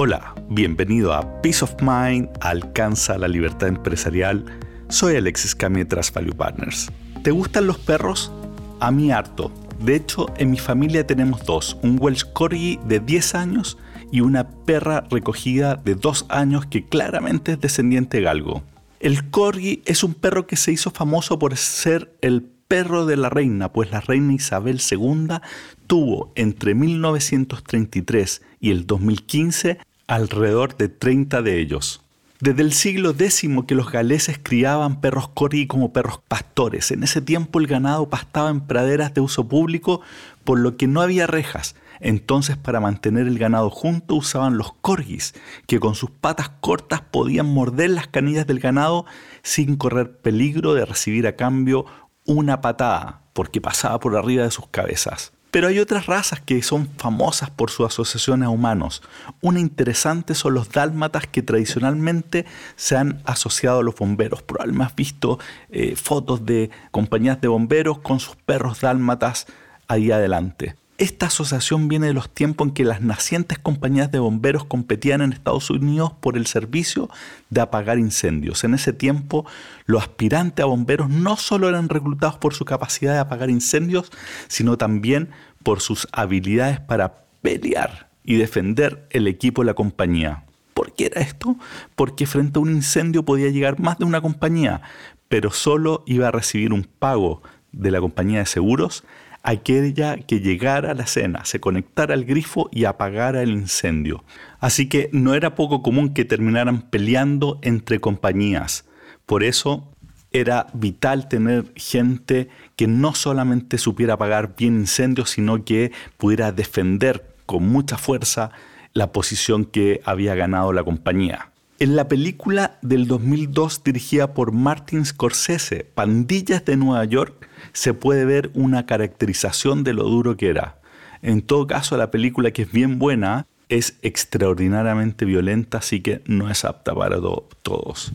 Hola, bienvenido a Peace of Mind, alcanza la libertad empresarial. Soy Alexis Cami de Value Partners. ¿Te gustan los perros? A mí harto. De hecho, en mi familia tenemos dos, un Welsh Corgi de 10 años y una perra recogida de 2 años que claramente es descendiente galgo. El Corgi es un perro que se hizo famoso por ser el perro de la reina, pues la reina Isabel II tuvo entre 1933 y el 2015 alrededor de 30 de ellos. Desde el siglo X que los galeses criaban perros corgi como perros pastores. En ese tiempo el ganado pastaba en praderas de uso público, por lo que no había rejas. Entonces para mantener el ganado junto usaban los corgis, que con sus patas cortas podían morder las canillas del ganado sin correr peligro de recibir a cambio una patada, porque pasaba por arriba de sus cabezas. Pero hay otras razas que son famosas por su asociación a humanos. Una interesante son los dálmatas que tradicionalmente se han asociado a los bomberos. Probablemente has visto eh, fotos de compañías de bomberos con sus perros dálmatas ahí adelante. Esta asociación viene de los tiempos en que las nacientes compañías de bomberos competían en Estados Unidos por el servicio de apagar incendios. En ese tiempo, los aspirantes a bomberos no solo eran reclutados por su capacidad de apagar incendios, sino también por sus habilidades para pelear y defender el equipo de la compañía. ¿Por qué era esto? Porque frente a un incendio podía llegar más de una compañía, pero solo iba a recibir un pago de la compañía de seguros aquella que llegara a la escena, se conectara al grifo y apagara el incendio. Así que no era poco común que terminaran peleando entre compañías. Por eso era vital tener gente que no solamente supiera apagar bien incendios, sino que pudiera defender con mucha fuerza la posición que había ganado la compañía. En la película del 2002 dirigida por Martin Scorsese, Pandillas de Nueva York, se puede ver una caracterización de lo duro que era. En todo caso, la película, que es bien buena, es extraordinariamente violenta, así que no es apta para todos.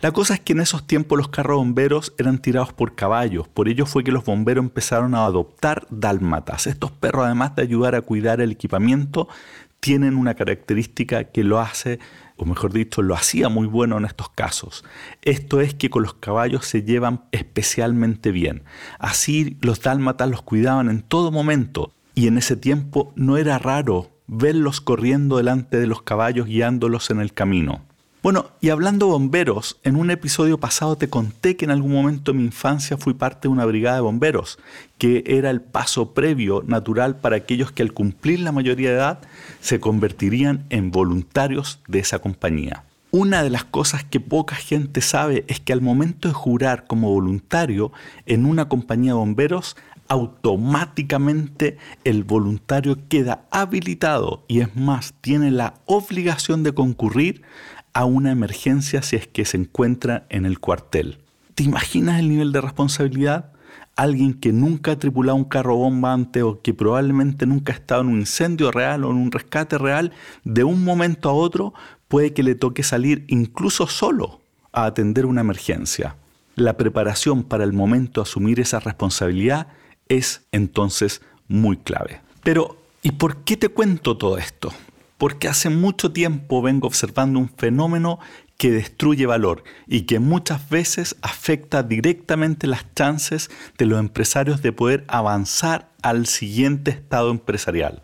La cosa es que en esos tiempos los carros bomberos eran tirados por caballos, por ello fue que los bomberos empezaron a adoptar dálmatas. Estos perros, además de ayudar a cuidar el equipamiento, tienen una característica que lo hace, o mejor dicho, lo hacía muy bueno en estos casos. Esto es que con los caballos se llevan especialmente bien. Así los dálmatas los cuidaban en todo momento y en ese tiempo no era raro verlos corriendo delante de los caballos guiándolos en el camino. Bueno, y hablando bomberos, en un episodio pasado te conté que en algún momento de mi infancia fui parte de una brigada de bomberos, que era el paso previo natural para aquellos que al cumplir la mayoría de edad se convertirían en voluntarios de esa compañía. Una de las cosas que poca gente sabe es que al momento de jurar como voluntario en una compañía de bomberos, automáticamente el voluntario queda habilitado y es más, tiene la obligación de concurrir a una emergencia si es que se encuentra en el cuartel. ¿Te imaginas el nivel de responsabilidad? Alguien que nunca ha tripulado un carro bomba antes o que probablemente nunca ha estado en un incendio real o en un rescate real, de un momento a otro puede que le toque salir incluso solo a atender una emergencia. La preparación para el momento de asumir esa responsabilidad es entonces muy clave. Pero, ¿y por qué te cuento todo esto? Porque hace mucho tiempo vengo observando un fenómeno que destruye valor y que muchas veces afecta directamente las chances de los empresarios de poder avanzar al siguiente estado empresarial.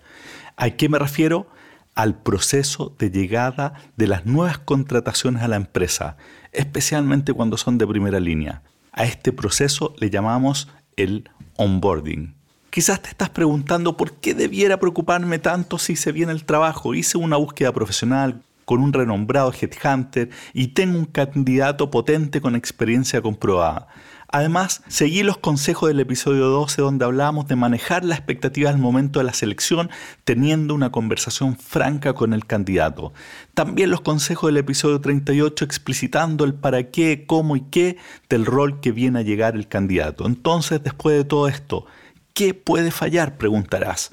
¿A qué me refiero? Al proceso de llegada de las nuevas contrataciones a la empresa, especialmente cuando son de primera línea. A este proceso le llamamos el onboarding. Quizás te estás preguntando por qué debiera preocuparme tanto si se viene el trabajo. Hice una búsqueda profesional con un renombrado headhunter y tengo un candidato potente con experiencia comprobada. Además, seguí los consejos del episodio 12 donde hablábamos de manejar la expectativa al momento de la selección teniendo una conversación franca con el candidato. También los consejos del episodio 38 explicitando el para qué, cómo y qué del rol que viene a llegar el candidato. Entonces, después de todo esto, ¿Qué puede fallar? Preguntarás.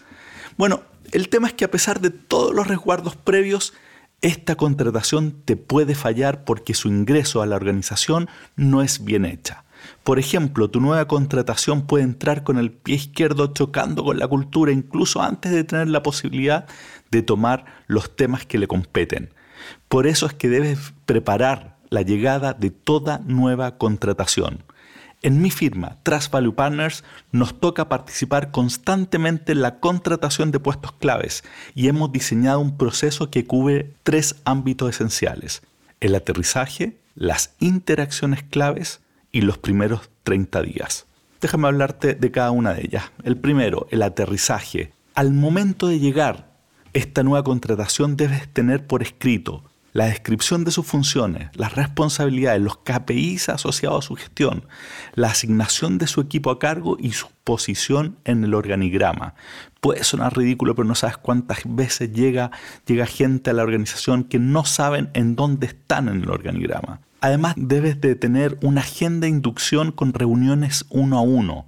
Bueno, el tema es que a pesar de todos los resguardos previos, esta contratación te puede fallar porque su ingreso a la organización no es bien hecha. Por ejemplo, tu nueva contratación puede entrar con el pie izquierdo chocando con la cultura incluso antes de tener la posibilidad de tomar los temas que le competen. Por eso es que debes preparar la llegada de toda nueva contratación. En mi firma, Trust Value Partners, nos toca participar constantemente en la contratación de puestos claves y hemos diseñado un proceso que cubre tres ámbitos esenciales. El aterrizaje, las interacciones claves y los primeros 30 días. Déjame hablarte de cada una de ellas. El primero, el aterrizaje. Al momento de llegar esta nueva contratación debes tener por escrito la descripción de sus funciones, las responsabilidades, los KPIs asociados a su gestión, la asignación de su equipo a cargo y su posición en el organigrama. Puede sonar ridículo, pero no sabes cuántas veces llega, llega gente a la organización que no saben en dónde están en el organigrama. Además, debes de tener una agenda de inducción con reuniones uno a uno.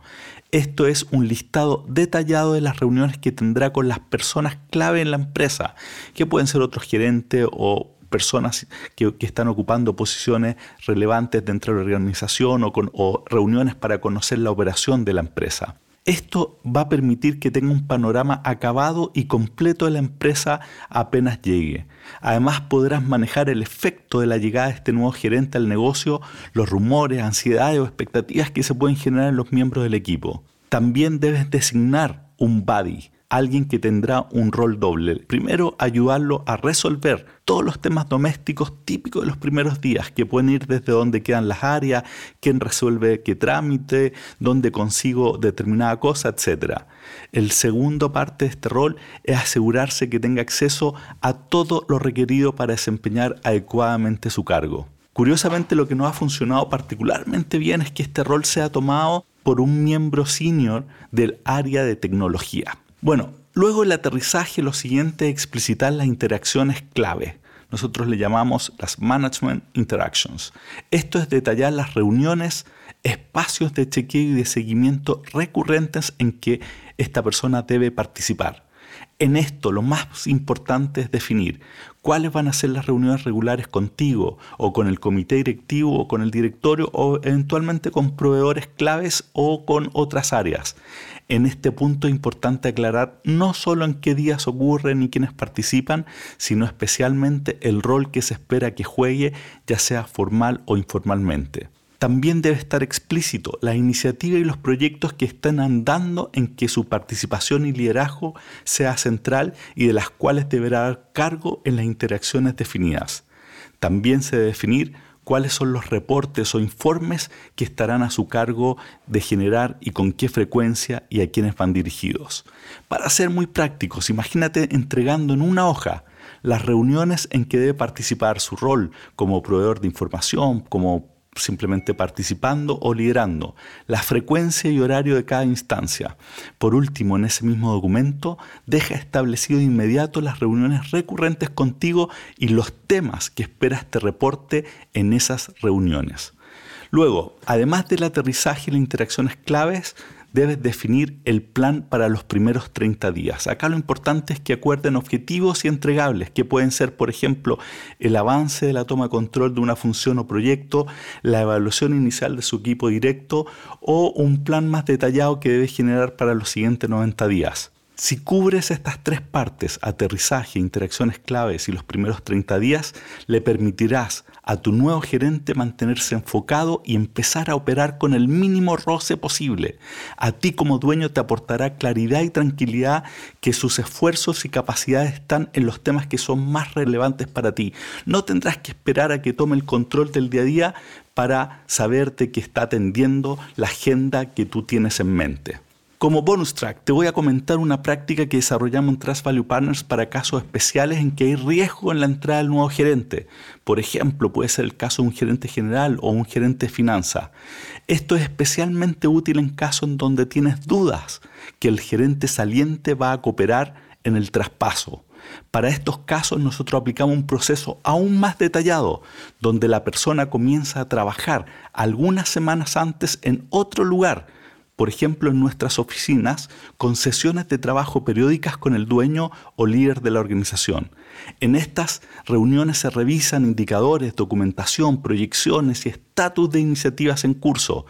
Esto es un listado detallado de las reuniones que tendrá con las personas clave en la empresa, que pueden ser otros gerentes o personas que, están ocupando posiciones relevantes dentro de la organización o, con, o reuniones para conocer la operación de la empresa. Esto va a permitir que tenga un panorama acabado y completo de la empresa apenas llegue. Además podrás manejar el efecto de la llegada de este nuevo gerente al negocio, los rumores, ansiedades o expectativas que se pueden generar en los miembros del equipo. También debes designar un buddy, alguien que tendrá un rol doble. Primero, ayudarlo a resolver todos los temas domésticos típicos de los primeros días, que pueden ir desde dónde quedan las áreas, quién resuelve qué trámite, dónde consigo determinada cosa, etc. El segundo parte de este rol es asegurarse que tenga acceso a todo lo requerido para desempeñar adecuadamente su cargo. Curiosamente, lo que no ha funcionado particularmente bien es que este rol sea tomado por un miembro senior del área de tecnología. Bueno, luego el aterrizaje lo siguiente es explicitar las interacciones clave. Nosotros le llamamos las Management Interactions. Esto es detallar las reuniones, espacios de chequeo y de seguimiento recurrentes en que esta persona debe participar. En esto lo más importante es definir cuáles van a ser las reuniones regulares contigo o con el comité directivo o con el directorio o eventualmente con proveedores claves o con otras áreas. En este punto es importante aclarar no solo en qué días ocurren y quiénes participan, sino especialmente el rol que se espera que juegue, ya sea formal o informalmente también debe estar explícito la iniciativa y los proyectos que están andando en que su participación y liderazgo sea central y de las cuales deberá dar cargo en las interacciones definidas. También se debe definir cuáles son los reportes o informes que estarán a su cargo de generar y con qué frecuencia y a quiénes van dirigidos. Para ser muy prácticos, imagínate entregando en una hoja las reuniones en que debe participar su rol como proveedor de información, como simplemente participando o liderando, la frecuencia y horario de cada instancia. Por último, en ese mismo documento, deja establecido de inmediato las reuniones recurrentes contigo y los temas que espera este reporte en esas reuniones. Luego, además del aterrizaje y las interacciones claves, debes definir el plan para los primeros 30 días. Acá lo importante es que acuerden objetivos y entregables, que pueden ser, por ejemplo, el avance de la toma de control de una función o proyecto, la evaluación inicial de su equipo directo o un plan más detallado que debe generar para los siguientes 90 días. Si cubres estas tres partes, aterrizaje, interacciones claves y los primeros 30 días, le permitirás a tu nuevo gerente mantenerse enfocado y empezar a operar con el mínimo roce posible. A ti como dueño te aportará claridad y tranquilidad que sus esfuerzos y capacidades están en los temas que son más relevantes para ti. No tendrás que esperar a que tome el control del día a día para saberte que está atendiendo la agenda que tú tienes en mente. Como bonus track, te voy a comentar una práctica que desarrollamos en Trust Value Partners para casos especiales en que hay riesgo en la entrada del nuevo gerente. Por ejemplo, puede ser el caso de un gerente general o un gerente de finanzas. Esto es especialmente útil en casos en donde tienes dudas que el gerente saliente va a cooperar en el traspaso. Para estos casos nosotros aplicamos un proceso aún más detallado, donde la persona comienza a trabajar algunas semanas antes en otro lugar por ejemplo en nuestras oficinas, con sesiones de trabajo periódicas con el dueño o líder de la organización. En estas reuniones se revisan indicadores, documentación, proyecciones y estatus de iniciativas en curso.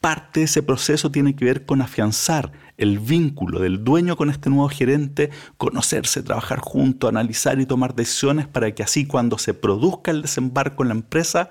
Parte de ese proceso tiene que ver con afianzar el vínculo del dueño con este nuevo gerente, conocerse, trabajar junto, analizar y tomar decisiones para que así cuando se produzca el desembarco en la empresa,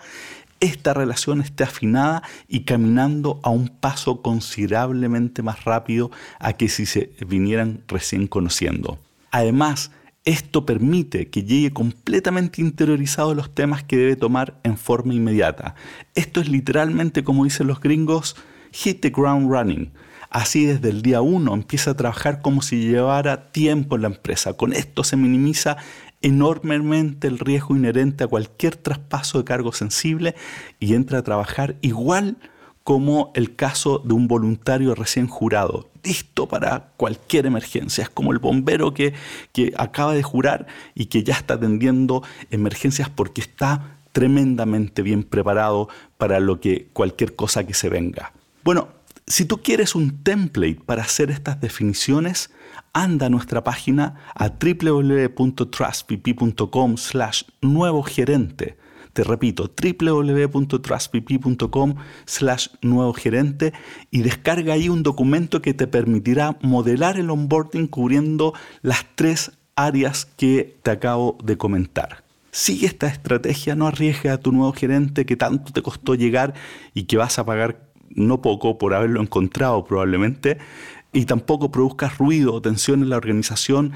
esta relación esté afinada y caminando a un paso considerablemente más rápido a que si se vinieran recién conociendo. Además, esto permite que llegue completamente interiorizado los temas que debe tomar en forma inmediata. Esto es literalmente, como dicen los gringos, hit the ground running. Así desde el día uno empieza a trabajar como si llevara tiempo en la empresa. Con esto se minimiza enormemente el riesgo inherente a cualquier traspaso de cargo sensible y entra a trabajar igual como el caso de un voluntario recién jurado, listo para cualquier emergencia. Es como el bombero que, que acaba de jurar y que ya está atendiendo emergencias porque está tremendamente bien preparado para lo que cualquier cosa que se venga. Bueno, si tú quieres un template para hacer estas definiciones, anda a nuestra página a www.trustpp.com slash nuevo gerente. Te repito, www.trustpp.com slash nuevo gerente y descarga ahí un documento que te permitirá modelar el onboarding cubriendo las tres áreas que te acabo de comentar. Sigue esta estrategia, no arriesgue a tu nuevo gerente que tanto te costó llegar y que vas a pagar no poco por haberlo encontrado probablemente, y tampoco produzcas ruido o tensión en la organización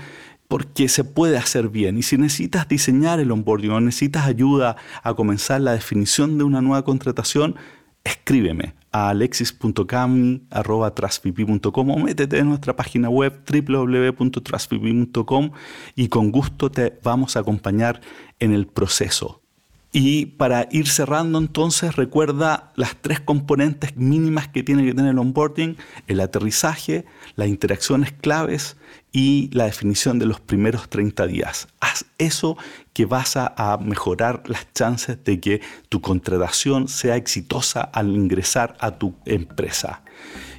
porque se puede hacer bien. Y si necesitas diseñar el onboarding o necesitas ayuda a comenzar la definición de una nueva contratación, escríbeme a alexis.cami.com o métete en nuestra página web www.trustpp.com y con gusto te vamos a acompañar en el proceso. Y para ir cerrando entonces, recuerda las tres componentes mínimas que tiene que tener el onboarding, el aterrizaje, las interacciones claves y la definición de los primeros 30 días. Haz eso que vas a, mejorar las chances de que tu contratación sea exitosa al ingresar a tu empresa.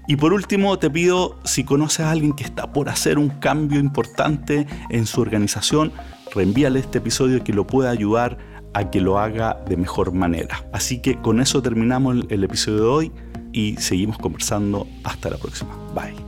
Y por último, te pido, si conoces a alguien que está por hacer un cambio importante en su organización, reenvíale este episodio que lo pueda ayudar a que lo haga de mejor manera. Así que con eso terminamos el, episodio de hoy y seguimos conversando. Hasta la próxima. Bye.